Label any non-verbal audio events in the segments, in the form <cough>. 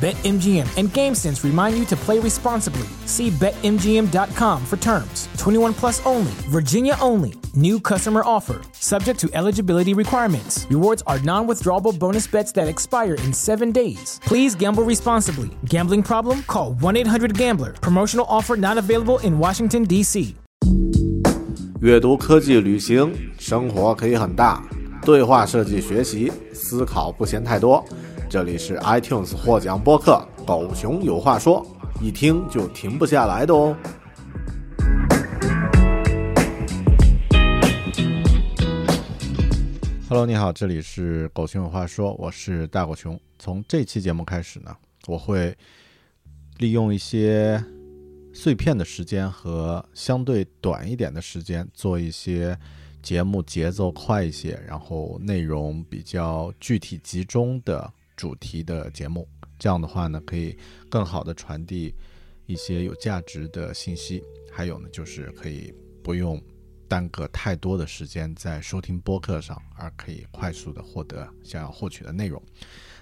BetMGM and GameSense remind you to play responsibly. See BetMGM.com for terms. 21 plus only, Virginia only. New customer offer, subject to eligibility requirements. Rewards are non withdrawable bonus bets that expire in seven days. Please gamble responsibly. Gambling problem? Call 1 800 Gambler. Promotional offer not available in Washington, D.C. 阅读、科技、旅行，生活可以很大。对话设计、学习、思考不嫌太多。 这里是 iTunes 获奖播客《狗熊有话说》，一听就停不下来的哦。Hello，你好，这里是《狗熊有话说》，我是大狗熊。从这期节目开始呢，我会利用一些碎片的时间和相对短一点的时间，做一些节目节奏快一些，然后内容比较具体集中的。主题的节目，这样的话呢，可以更好的传递一些有价值的信息。还有呢，就是可以不用耽搁太多的时间在收听播客上，而可以快速的获得想要获取的内容。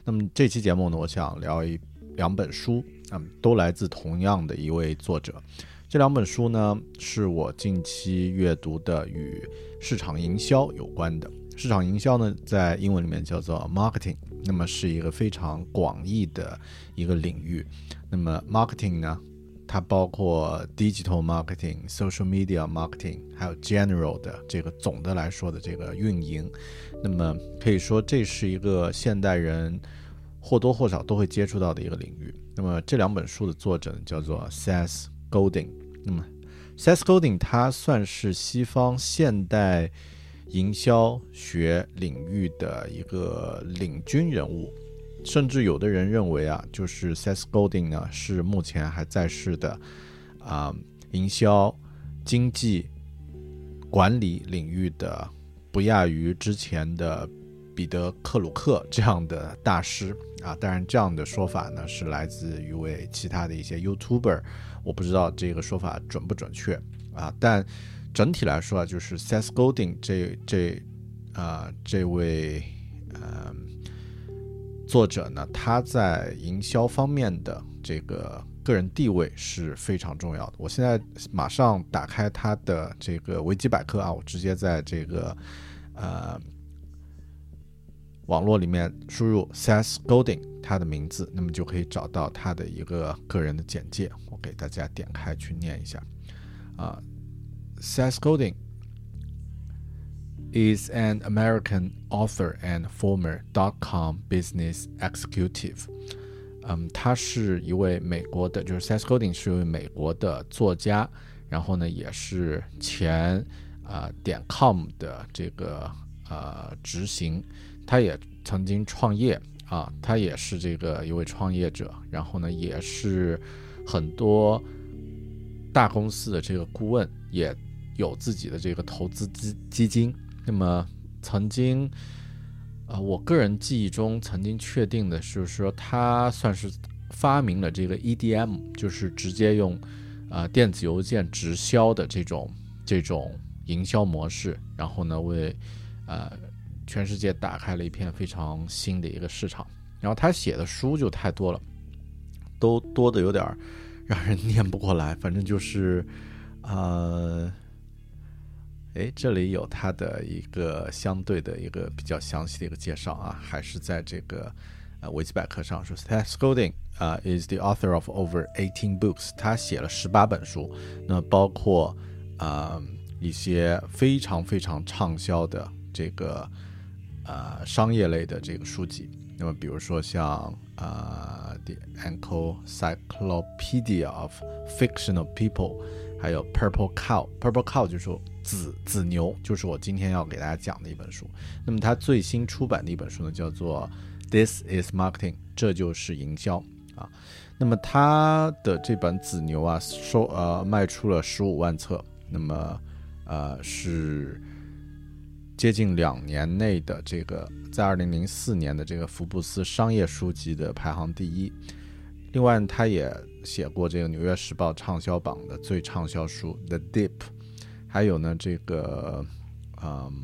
那么这期节目呢，我想聊一两本书，嗯，都来自同样的一位作者。这两本书呢，是我近期阅读的，与市场营销有关的。市场营销呢，在英文里面叫做 marketing，那么是一个非常广义的一个领域。那么 marketing 呢，它包括 digital marketing、social media marketing，还有 general 的这个总的来说的这个运营。那么可以说这是一个现代人或多或少都会接触到的一个领域。那么这两本书的作者叫做 Seth Godin。那么 Seth Godin 他算是西方现代。营销学领域的一个领军人物，甚至有的人认为啊，就是 Seth Godin 呢是目前还在世的啊营销经济管理领域的不亚于之前的彼得克鲁克这样的大师啊。当然，这样的说法呢是来自一位其他的一些 YouTuber，我不知道这个说法准不准确啊，但。整体来说啊，就是 Seth Godin 这这啊这位呃作者呢，他在营销方面的这个个人地位是非常重要的。我现在马上打开他的这个维基百科啊，我直接在这个呃网络里面输入 Seth Godin 他的名字，那么就可以找到他的一个个人的简介。我给大家点开去念一下啊。Seth Godin is an American author and former dot-com business executive。嗯，他是一位美国的，就是 Seth Godin 是一位美国的作家，然后呢，也是前啊点 com 的这个呃执行，他也曾经创业啊，他也是这个一位创业者，然后呢，也是很多大公司的这个顾问，也。有自己的这个投资基基金，那么曾经，呃，我个人记忆中曾经确定的是说，他算是发明了这个 EDM，就是直接用，呃，电子邮件直销的这种这种营销模式，然后呢，为呃全世界打开了一片非常新的一个市场。然后他写的书就太多了，都多的有点让人 <laughs> 念不过来，反正就是，呃。哎，这里有他的一个相对的一个比较详细的一个介绍啊，还是在这个呃维基百科上说，Seth Godin 啊 is the author of over eighteen books，他写了十八本书，那包括啊一些非常非常畅销的这个呃商业类的这个书籍，那么比如说像啊 The Encyclopedia of Fictional People。还有 Purple Cow，Purple Cow 就是紫紫牛，就是我今天要给大家讲的一本书。那么它最新出版的一本书呢，叫做 This is Marketing，这就是营销啊。那么它的这本紫牛啊，收呃卖出了十五万册，那么呃是接近两年内的这个，在二零零四年的这个福布斯商业书籍的排行第一。另外，他也写过这个《纽约时报》畅销榜的最畅销书《The Deep》，还有呢这个，嗯，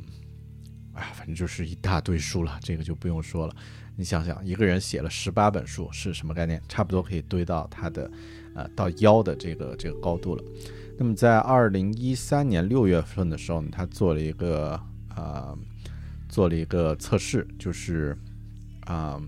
哎，反正就是一大堆书了，这个就不用说了。你想想，一个人写了十八本书是什么概念？差不多可以堆到他的，呃，到腰的这个这个高度了。那么在二零一三年六月份的时候呢，他做了一个呃，做了一个测试，就是啊，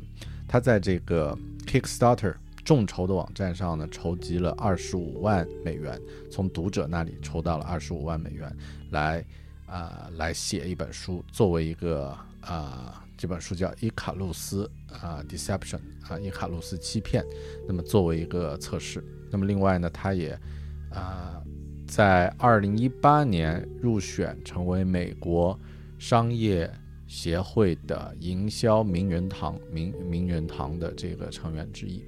他在这个 Kickstarter 众筹的网站上呢，筹集了二十五万美元，从读者那里筹到了二十五万美元，来啊来写一本书，作为一个啊。这本书叫《伊卡洛斯》啊，《Deception》啊，《伊卡洛斯欺骗》。那么作为一个测试，那么另外呢，他也啊，在二零一八年入选成为美国商业协会的营销名人堂名名人堂的这个成员之一。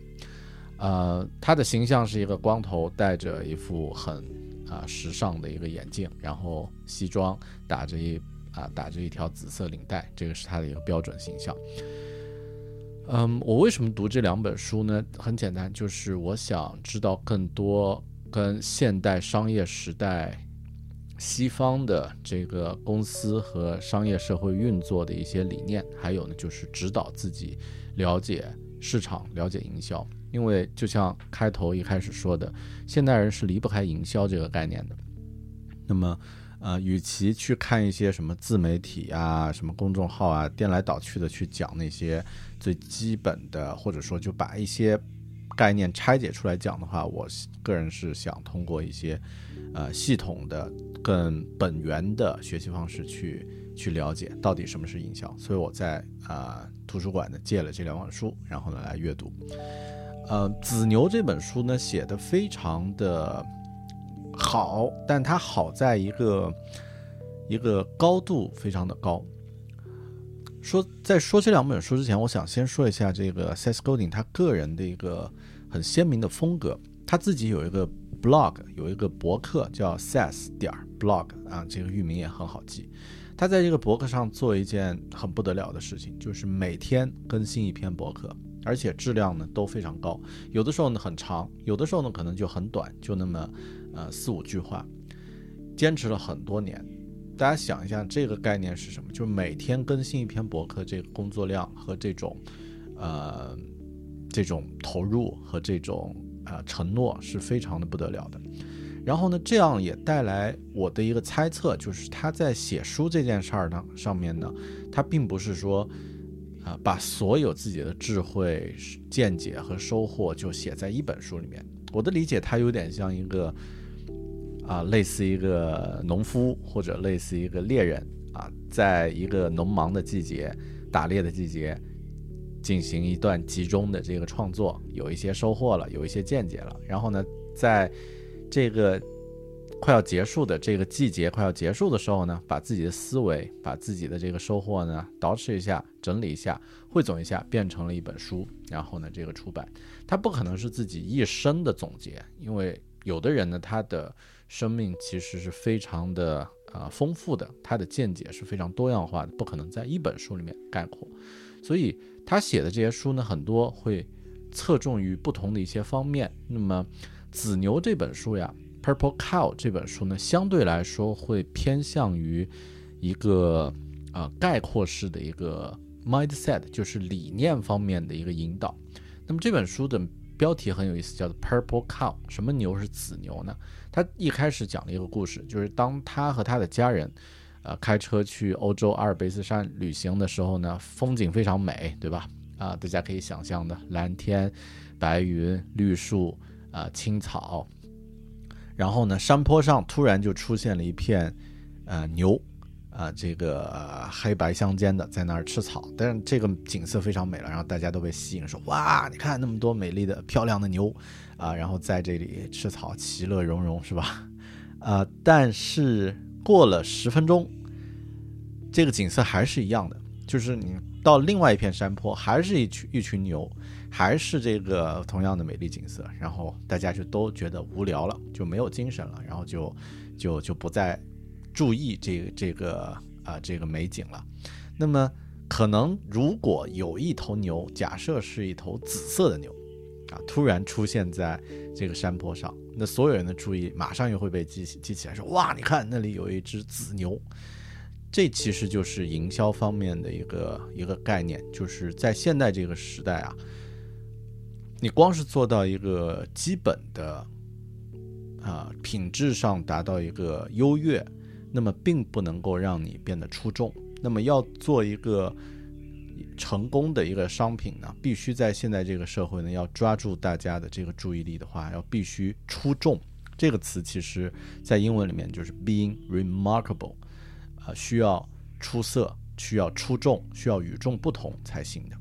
呃，他的形象是一个光头，戴着一副很啊时尚的一个眼镜，然后西装，打着一。啊，打着一条紫色领带，这个是他的一个标准形象。嗯，我为什么读这两本书呢？很简单，就是我想知道更多跟现代商业时代西方的这个公司和商业社会运作的一些理念，还有呢，就是指导自己了解市场、了解营销。因为就像开头一开始说的，现代人是离不开营销这个概念的。那么。呃，与其去看一些什么自媒体啊、什么公众号啊，颠来倒去的去讲那些最基本的，或者说就把一些概念拆解出来讲的话，我个人是想通过一些呃系统的、更本源的学习方式去去了解到底什么是营销。所以我在啊图书馆呢借了这两本书，然后呢来阅读。呃，子牛这本书呢写的非常的。好，但它好在一个一个高度非常的高。说在说这两本书之前，我想先说一下这个 Seth Godin 他个人的一个很鲜明的风格。他自己有一个 blog，有一个博客叫 Seth 点 blog 啊，这个域名也很好记。他在这个博客上做一件很不得了的事情，就是每天更新一篇博客，而且质量呢都非常高。有的时候呢很长，有的时候呢可能就很短，就那么。呃，四五句话，坚持了很多年。大家想一下，这个概念是什么？就是每天更新一篇博客，这个工作量和这种，呃，这种投入和这种呃承诺是非常的不得了的。然后呢，这样也带来我的一个猜测，就是他在写书这件事儿呢上面呢，他并不是说，啊，把所有自己的智慧、见解和收获就写在一本书里面。我的理解，它有点像一个。啊，类似一个农夫或者类似一个猎人啊，在一个农忙的季节、打猎的季节，进行一段集中的这个创作，有一些收获了，有一些见解了。然后呢，在这个快要结束的这个季节快要结束的时候呢，把自己的思维、把自己的这个收获呢，捯饬一下、整理一下、汇总一下，变成了一本书。然后呢，这个出版，它不可能是自己一生的总结，因为有的人呢，他的。生命其实是非常的啊丰富的，他的见解是非常多样化的，不可能在一本书里面概括。所以他写的这些书呢，很多会侧重于不同的一些方面。那么《紫牛》这本书呀，《Purple Cow》这本书呢，相对来说会偏向于一个啊概括式的一个 mindset，就是理念方面的一个引导。那么这本书的标题很有意思，叫做 Purple Cow，什么牛是紫牛呢？他一开始讲了一个故事，就是当他和他的家人，呃，开车去欧洲阿尔卑斯山旅行的时候呢，风景非常美，对吧？啊，大家可以想象的，蓝天、白云、绿树啊、青草，然后呢，山坡上突然就出现了一片，呃，牛。啊，这个黑白相间的在那儿吃草，但是这个景色非常美了，然后大家都被吸引，说哇，你看那么多美丽的、漂亮的牛，啊，然后在这里吃草，其乐融融，是吧？啊，<laughs> 但是过了十分钟，这个景色还是一样的，就是你到另外一片山坡，还是一群一群牛，还是这个同样的美丽景色，然后大家就都觉得无聊了，就没有精神了，然后就就就不再注意这个这个啊这个美景了。那么可能如果有一头牛，假设是一头紫色的牛。啊！突然出现在这个山坡上，那所有人的注意马上又会被激激起来，说：“哇，你看那里有一只紫牛。”这其实就是营销方面的一个一个概念，就是在现代这个时代啊，你光是做到一个基本的啊品质上达到一个优越，那么并不能够让你变得出众。那么要做一个。成功的一个商品呢，必须在现在这个社会呢，要抓住大家的这个注意力的话，要必须出众。这个词其实在英文里面就是 being remarkable，啊，需要出色，需要出众，需要与众不同才行的。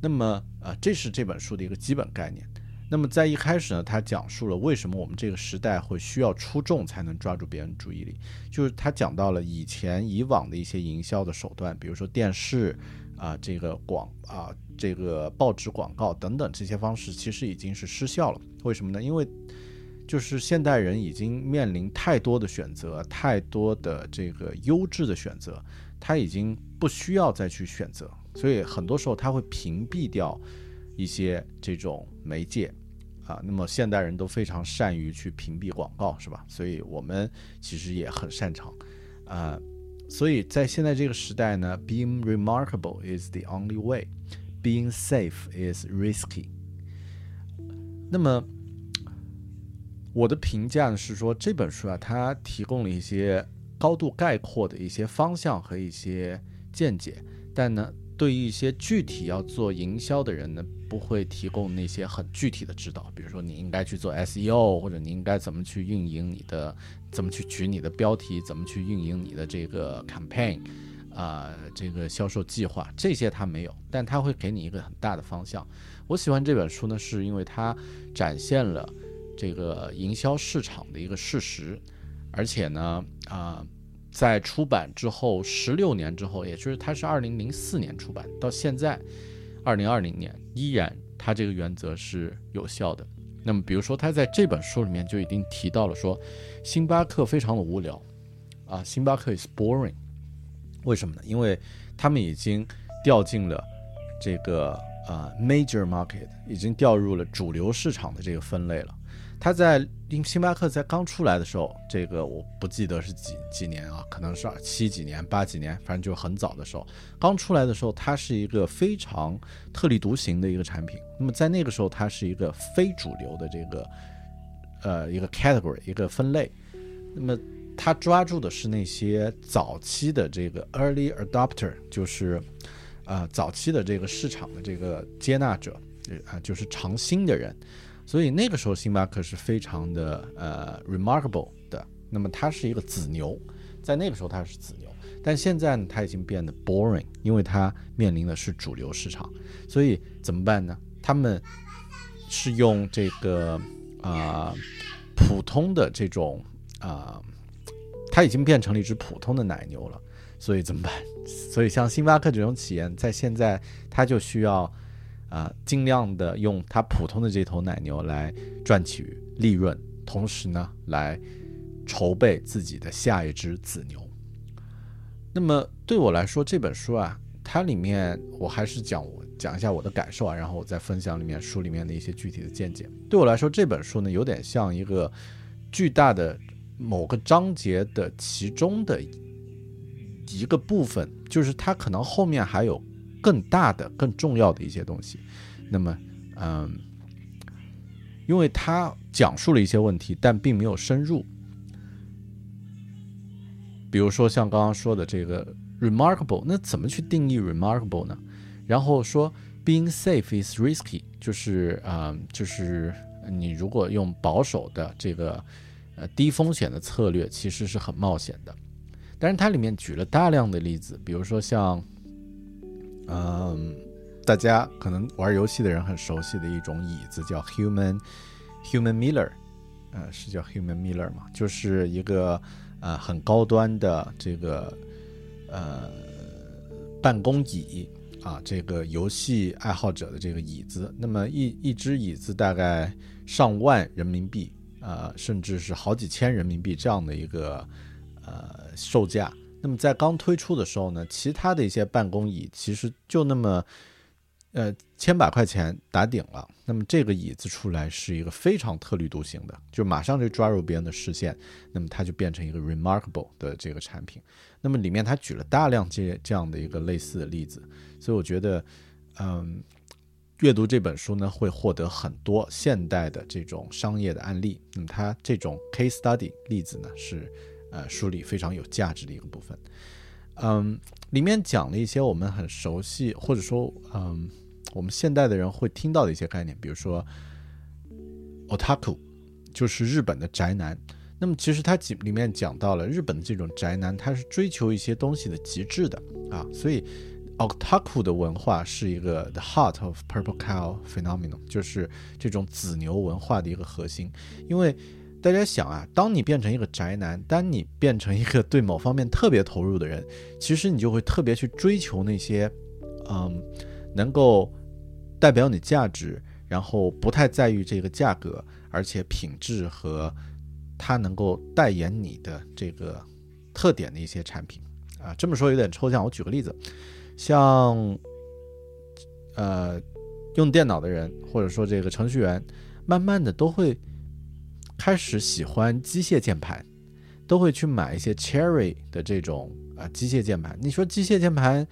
那么，呃，这是这本书的一个基本概念。那么在一开始呢，他讲述了为什么我们这个时代会需要出众才能抓住别人注意力，就是他讲到了以前以往的一些营销的手段，比如说电视。啊，这个广啊，这个报纸广告等等这些方式，其实已经是失效了。为什么呢？因为就是现代人已经面临太多的选择，太多的这个优质的选择，他已经不需要再去选择，所以很多时候他会屏蔽掉一些这种媒介啊。那么现代人都非常善于去屏蔽广告，是吧？所以我们其实也很擅长啊。所以在现在这个时代呢，being remarkable is the only way，being safe is risky。那么我的评价是说，这本书啊，它提供了一些高度概括的一些方向和一些见解，但呢，对于一些具体要做营销的人呢，不会提供那些很具体的指导，比如说你应该去做 SEO，或者你应该怎么去运营你的。怎么去取你的标题？怎么去运营你的这个 campaign？啊，这个销售计划这些他没有，但他会给你一个很大的方向。我喜欢这本书呢，是因为它展现了这个营销市场的一个事实，而且呢，啊，在出版之后十六年之后，也就是它是二零零四年出版，到现在二零二零年，依然它这个原则是有效的。那么，比如说，他在这本书里面就已经提到了说，星巴克非常的无聊，啊，星巴克 is boring，为什么呢？因为他们已经掉进了这个啊 major market，已经掉入了主流市场的这个分类了。他在星巴克在刚出来的时候，这个我不记得是几几年啊，可能是七几年、八几年，反正就很早的时候。刚出来的时候，它是一个非常特立独行的一个产品。那么在那个时候，它是一个非主流的这个呃一个 category 一个分类。那么它抓住的是那些早期的这个 early adopter，就是呃早期的这个市场的这个接纳者，啊，就是尝新的人。所以那个时候，星巴克是非常的呃 remarkable 的。那么它是一个子牛，在那个时候它是子牛，但现在呢，它已经变得 boring，因为它面临的是主流市场。所以怎么办呢？他们是用这个啊普通的这种啊，它已经变成了一只普通的奶牛了。所以怎么办？<laughs> 所以像星巴克这种企业，在现在它就需要。啊，尽量的用它普通的这头奶牛来赚取利润，同时呢，来筹备自己的下一只子牛。那么对我来说，这本书啊，它里面我还是讲我讲一下我的感受啊，然后我再分享里面书里面的一些具体的见解。对我来说，这本书呢，有点像一个巨大的某个章节的其中的一个部分，就是它可能后面还有。更大的、更重要的一些东西，那么，嗯，因为他讲述了一些问题，但并没有深入。比如说像刚刚说的这个 remarkable，那怎么去定义 remarkable 呢？然后说 being safe is risky，就是啊，就是你如果用保守的这个呃低风险的策略，其实是很冒险的。但是它里面举了大量的例子，比如说像。嗯，大家可能玩游戏的人很熟悉的一种椅子叫 Human Human Miller，呃，是叫 Human Miller 嘛，就是一个呃很高端的这个呃办公椅啊，这个游戏爱好者的这个椅子。那么一一只椅子大概上万人民币，呃，甚至是好几千人民币这样的一个呃售价。那么在刚推出的时候呢，其他的一些办公椅其实就那么。呃，千把块钱打顶了。那么这个椅子出来是一个非常特立独行的，就马上就抓入别人的视线。那么它就变成一个 remarkable 的这个产品。那么里面他举了大量这这样的一个类似的例子，所以我觉得，嗯，阅读这本书呢，会获得很多现代的这种商业的案例。那么它这种 case study 例子呢，是呃书里非常有价值的一个部分。嗯，里面讲了一些我们很熟悉，或者说，嗯。我们现代的人会听到的一些概念，比如说 otaku，就是日本的宅男。那么其实它里面讲到了日本的这种宅男，他是追求一些东西的极致的啊。所以 otaku 的文化是一个 the heart of purple cow phenomenon，就是这种紫牛文化的一个核心。因为大家想啊，当你变成一个宅男，当你变成一个对某方面特别投入的人，其实你就会特别去追求那些，嗯，能够。代表你价值，然后不太在意这个价格，而且品质和它能够代言你的这个特点的一些产品啊。这么说有点抽象，我举个例子，像呃用电脑的人或者说这个程序员，慢慢的都会开始喜欢机械键盘，都会去买一些 Cherry 的这种啊机械键盘。你说机械键盘？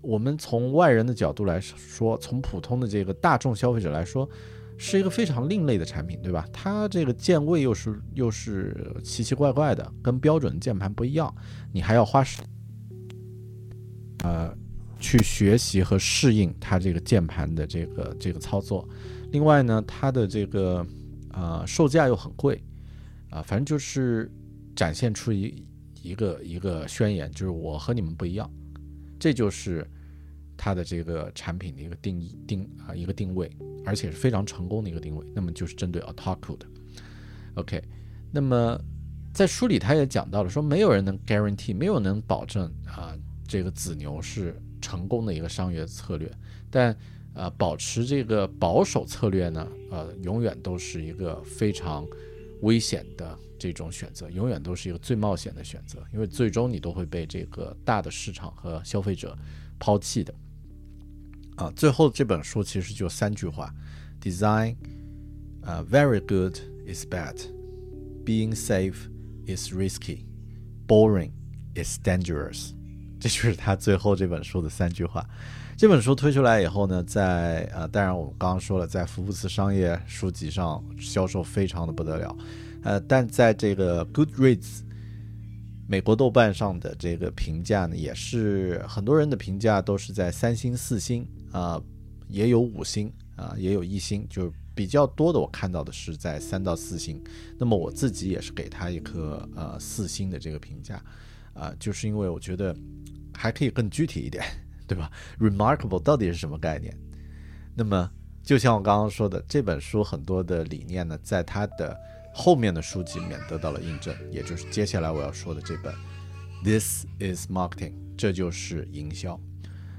我们从外人的角度来说，从普通的这个大众消费者来说，是一个非常另类的产品，对吧？它这个键位又是又是奇奇怪怪的，跟标准键盘不一样，你还要花时呃去学习和适应它这个键盘的这个这个操作。另外呢，它的这个呃售价又很贵啊，反正就是展现出一一个一个宣言，就是我和你们不一样。这就是它的这个产品的一个定义定啊一个定位，而且是非常成功的一个定位。那么就是针对 otaku 的。OK，那么在书里他也讲到了，说没有人能 guarantee，没有能保证啊这个子牛是成功的一个商业策略，但呃保持这个保守策略呢，呃永远都是一个非常危险的。这种选择永远都是一个最冒险的选择，因为最终你都会被这个大的市场和消费者抛弃的。啊，最后这本书其实就三句话：Design，呃，very good is bad，being safe is risky，boring is dangerous。这就是他最后这本书的三句话。这本书推出来以后呢，在呃，当然我们刚刚说了，在福布斯商业书籍上销售非常的不得了。呃，但在这个 Goodreads 美国豆瓣上的这个评价呢，也是很多人的评价都是在三星、四星啊，也有五星啊，也有一星，就是比较多的。我看到的是在三到四星。那么我自己也是给他一颗呃四星的这个评价啊，就是因为我觉得还可以更具体一点，对吧？Remarkable 到底是什么概念？那么就像我刚刚说的，这本书很多的理念呢，在它的后面的书籍里面得到了印证，也就是接下来我要说的这本《This Is Marketing》，这就是营销。《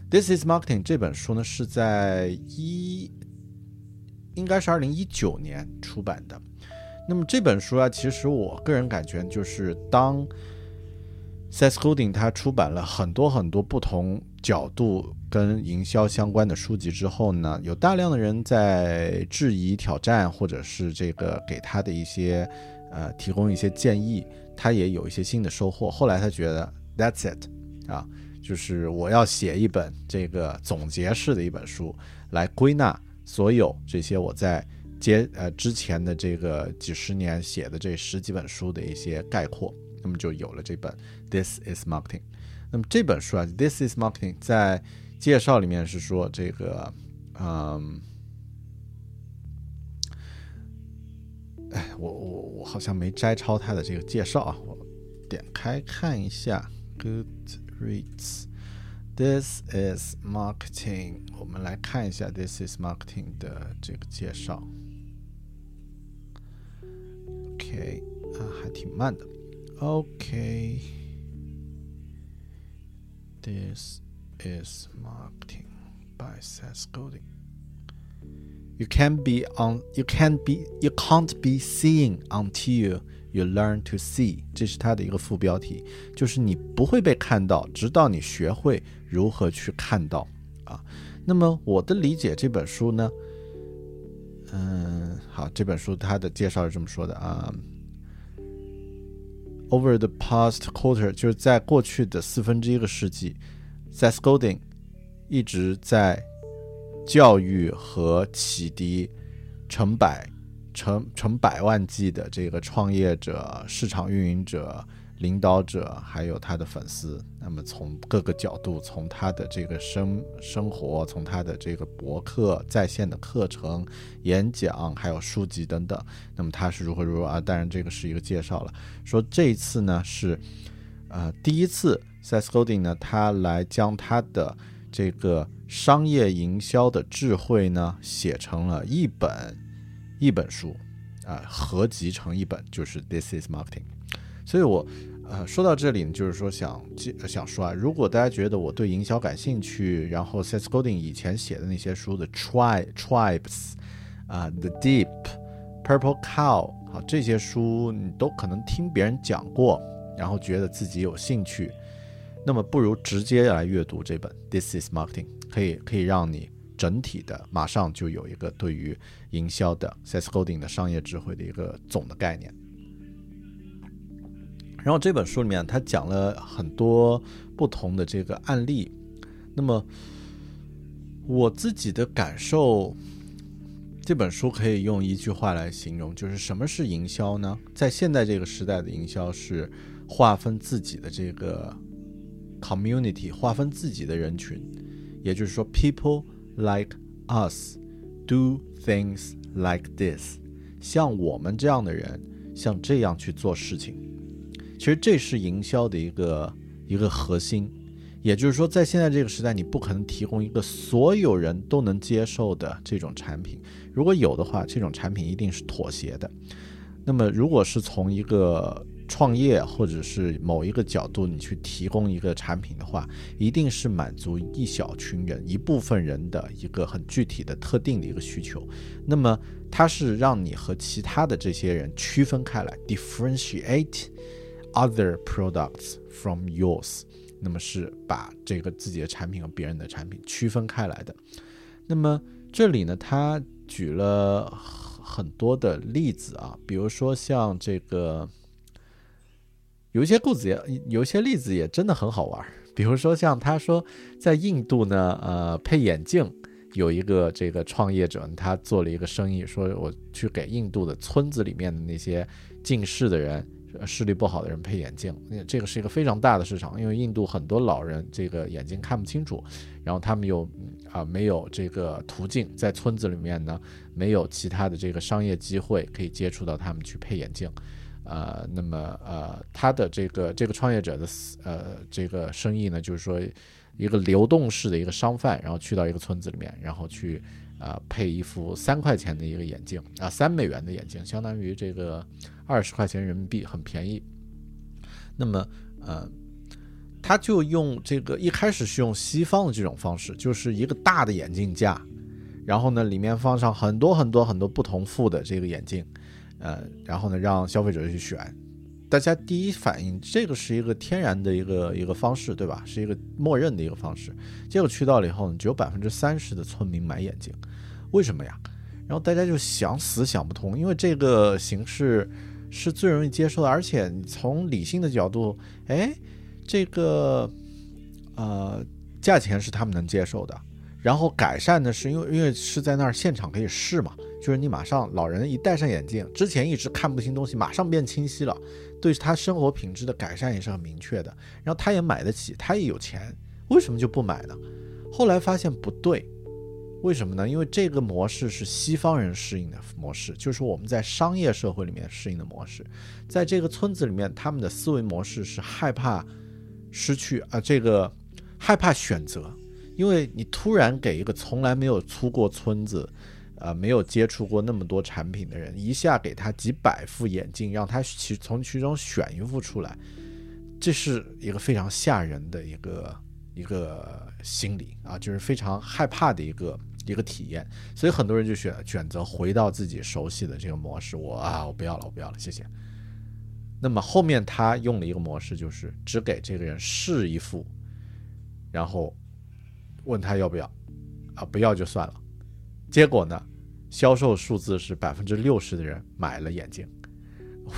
This Is Marketing》这本书呢是在一，应该是二零一九年出版的。那么这本书啊，其实我个人感觉就是当 Seth Godin 他出版了很多很多不同角度。跟营销相关的书籍之后呢，有大量的人在质疑、挑战，或者是这个给他的一些，呃，提供一些建议，他也有一些新的收获。后来他觉得 That's it，啊，就是我要写一本这个总结式的一本书，来归纳所有这些我在接呃之前的这个几十年写的这十几本书的一些概括，那么就有了这本 This is Marketing。那么这本书啊，This is Marketing 在介绍里面是说这个，嗯，哎，我我我好像没摘抄他的这个介绍啊，我点开看一下，Goodreads，This is Marketing，我们来看一下 This is Marketing 的这个介绍。OK 啊，还挺慢的。OK This is marketing by Seth Godin. You can be on. You can be. You can't be seeing until you learn to see. 这是它的一个副标题，就是你不会被看到，直到你学会如何去看到啊。那么我的理解，这本书呢，嗯，好，这本书它的介绍是这么说的啊。Over the past quarter，就是在过去的四分之一个世纪，Seth Godin 一直在教育和启迪成百、成成百万计的这个创业者、市场运营者。领导者还有他的粉丝，那么从各个角度，从他的这个生生活，从他的这个博客、在线的课程、演讲，还有书籍等等，那么他是如何如何啊？当然，这个是一个介绍了。说这一次呢是，呃，第一次，Seth Godin 呢，他来将他的这个商业营销的智慧呢写成了一本一本书，啊，合集成一本，就是 This is Marketing。所以我。呃，说到这里呢，就是说想想说啊，如果大家觉得我对营销感兴趣，然后 Seth Godin 以前写的那些书的 Tri Tribes 啊，The Deep Purple Cow 好这些书你都可能听别人讲过，然后觉得自己有兴趣，那么不如直接来阅读这本 This is Marketing，可以可以让你整体的马上就有一个对于营销的 Seth Godin 的商业智慧的一个总的概念。然后这本书里面，他讲了很多不同的这个案例。那么我自己的感受，这本书可以用一句话来形容，就是什么是营销呢？在现在这个时代的营销是划分自己的这个 community，划分自己的人群，也就是说，people like us do things like this，像我们这样的人，像这样去做事情。其实这是营销的一个一个核心，也就是说，在现在这个时代，你不可能提供一个所有人都能接受的这种产品。如果有的话，这种产品一定是妥协的。那么，如果是从一个创业或者是某一个角度，你去提供一个产品的话，一定是满足一小群人、一部分人的一个很具体的、特定的一个需求。那么，它是让你和其他的这些人区分开来，differentiate。Other products from yours，那么是把这个自己的产品和别人的产品区分开来的。那么这里呢，他举了很多的例子啊，比如说像这个，有一些故事也，有一些例子也真的很好玩。比如说像他说，在印度呢，呃，配眼镜有一个这个创业者，他做了一个生意，说我去给印度的村子里面的那些近视的人。视力不好的人配眼镜，那这个是一个非常大的市场，因为印度很多老人这个眼睛看不清楚，然后他们又啊没有这个途径，在村子里面呢没有其他的这个商业机会可以接触到他们去配眼镜，呃，那么呃他的这个这个创业者的呃这个生意呢，就是说一个流动式的一个商贩，然后去到一个村子里面，然后去。啊，配一副三块钱的一个眼镜啊，三美元的眼镜，相当于这个二十块钱人民币，很便宜。那么，呃，他就用这个一开始是用西方的这种方式，就是一个大的眼镜架，然后呢，里面放上很多很多很多不同副的这个眼镜，呃，然后呢，让消费者去选。大家第一反应，这个是一个天然的一个一个方式，对吧？是一个默认的一个方式。结果去到了以后呢，只有百分之三十的村民买眼镜。为什么呀？然后大家就想死想不通，因为这个形式是最容易接受的，而且你从理性的角度，哎，这个呃价钱是他们能接受的，然后改善的是因为因为是在那儿现场可以试嘛，就是你马上老人一戴上眼镜，之前一直看不清东西，马上变清晰了，对他生活品质的改善也是很明确的，然后他也买得起，他也有钱，为什么就不买呢？后来发现不对。为什么呢？因为这个模式是西方人适应的模式，就是我们在商业社会里面适应的模式。在这个村子里面，他们的思维模式是害怕失去啊，这个害怕选择，因为你突然给一个从来没有出过村子，呃没有接触过那么多产品的人，一下给他几百副眼镜，让他其从其中选一副出来，这是一个非常吓人的一个一个心理啊，就是非常害怕的一个一个体验。所以很多人就选选择回到自己熟悉的这个模式，我啊我不要了，我不要了，谢谢。那么后面他用了一个模式，就是只给这个人试一副，然后问他要不要，啊不要就算了。结果呢，销售数字是百分之六十的人买了眼镜。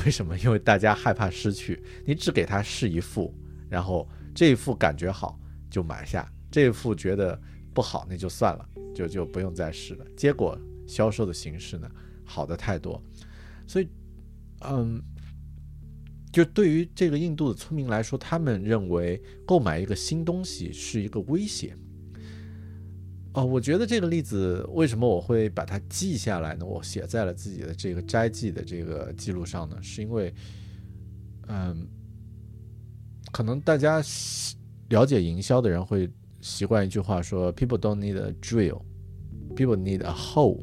为什么？因为大家害怕失去，你只给他试一副，然后这一副感觉好就买下，这一副觉得不好那就算了，就就不用再试了。结果销售的形式呢，好的太多，所以，嗯。就对于这个印度的村民来说，他们认为购买一个新东西是一个威胁。哦，我觉得这个例子为什么我会把它记下来呢？我写在了自己的这个摘记的这个记录上呢？是因为，嗯，可能大家了解营销的人会习惯一句话说：“People don't need a drill, people need a hole。”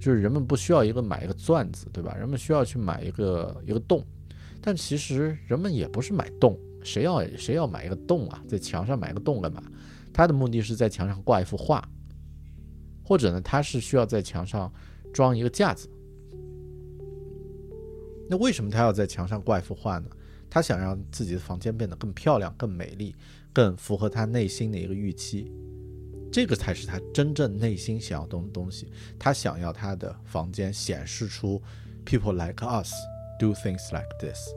就是人们不需要一个买一个钻子，对吧？人们需要去买一个一个洞。但其实人们也不是买洞，谁要谁要买一个洞啊？在墙上买一个洞干嘛？他的目的是在墙上挂一幅画，或者呢，他是需要在墙上装一个架子。那为什么他要在墙上挂一幅画呢？他想让自己的房间变得更漂亮、更美丽、更符合他内心的一个预期，这个才是他真正内心想要东东西。他想要他的房间显示出 “people like us”。Do things like this，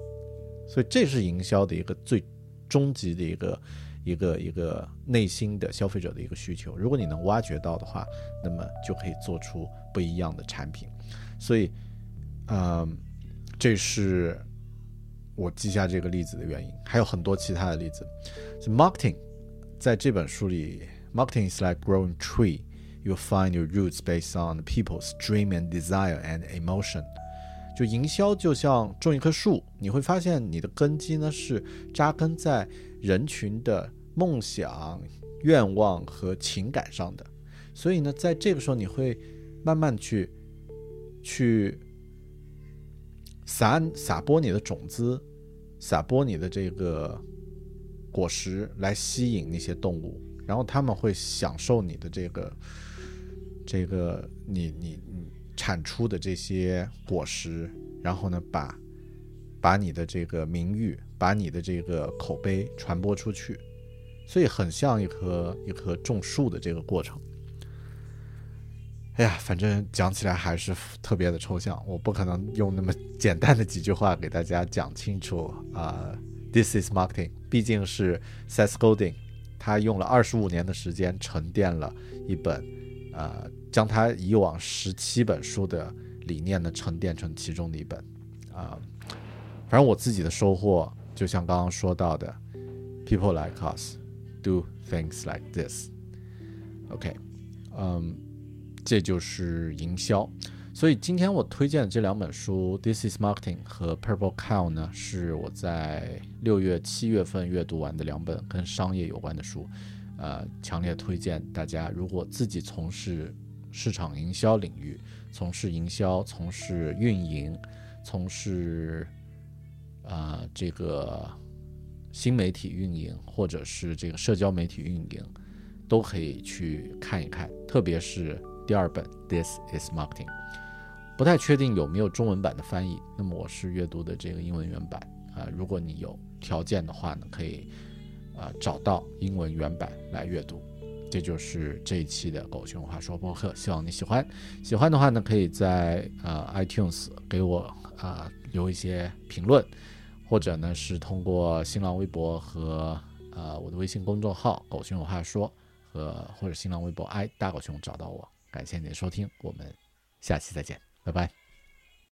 所以这是营销的一个最终极的一个一个一个内心的消费者的一个需求。如果你能挖掘到的话，那么就可以做出不一样的产品。所以，嗯，这是我记下这个例子的原因。还有很多其他的例子。Marketing 在这本书里，Marketing is like growing tree. You find your roots based on people's dream and desire and emotion. 就营销就像种一棵树，你会发现你的根基呢是扎根在人群的梦想、愿望和情感上的，所以呢，在这个时候你会慢慢去去撒撒播你的种子，撒播你的这个果实来吸引那些动物，然后他们会享受你的这个这个你你你。产出的这些果实，然后呢，把把你的这个名誉，把你的这个口碑传播出去，所以很像一棵一棵种树的这个过程。哎呀，反正讲起来还是特别的抽象，我不可能用那么简单的几句话给大家讲清楚啊。This is marketing，毕竟是 Seth Godin，他用了二十五年的时间沉淀了一本。呃，将他以往十七本书的理念呢沉淀成其中的一本，啊，反正我自己的收获，就像刚刚说到的，People like us do things like this。OK，嗯，这就是营销。所以今天我推荐的这两本书，《This Is Marketing》和《Purple Cow》呢，是我在六月、七月份阅读完的两本跟商业有关的书。呃，强烈推荐大家，如果自己从事市场营销领域，从事营销、从事运营、从事啊这个新媒体运营，或者是这个社交媒体运营，都可以去看一看。特别是第二本《This Is Marketing》，不太确定有没有中文版的翻译。那么我是阅读的这个英文原版啊。如果你有条件的话呢，可以。啊，找到英文原版来阅读，这就是这一期的狗熊话说播客。希望你喜欢，喜欢的话呢，可以在呃 iTunes 给我啊留一些评论，或者呢是通过新浪微博和呃我的微信公众号“狗熊有话说”和或者新浪微博 i 大狗熊找到我。感谢您的收听，我们下期再见，拜拜。